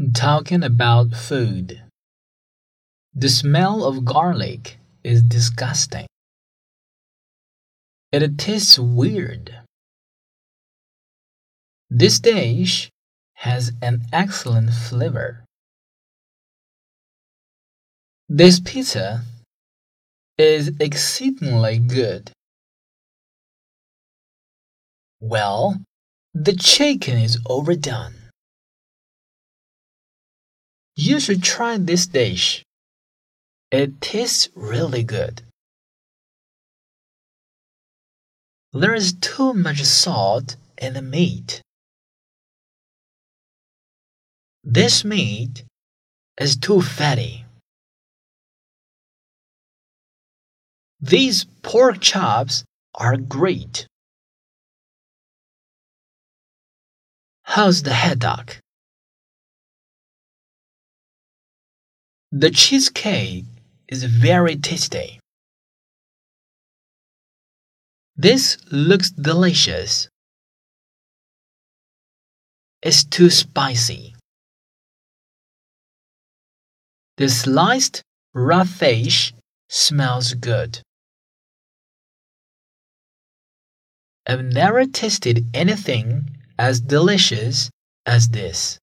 Talking about food. The smell of garlic is disgusting. It tastes weird. This dish has an excellent flavor. This pizza is exceedingly good. Well, the chicken is overdone. You should try this dish. It tastes really good. There is too much salt in the meat. This meat is too fatty. These pork chops are great. How's the haddock? The cheesecake is very tasty. This looks delicious. It's too spicy. The sliced raw fish smells good. I've never tasted anything as delicious as this.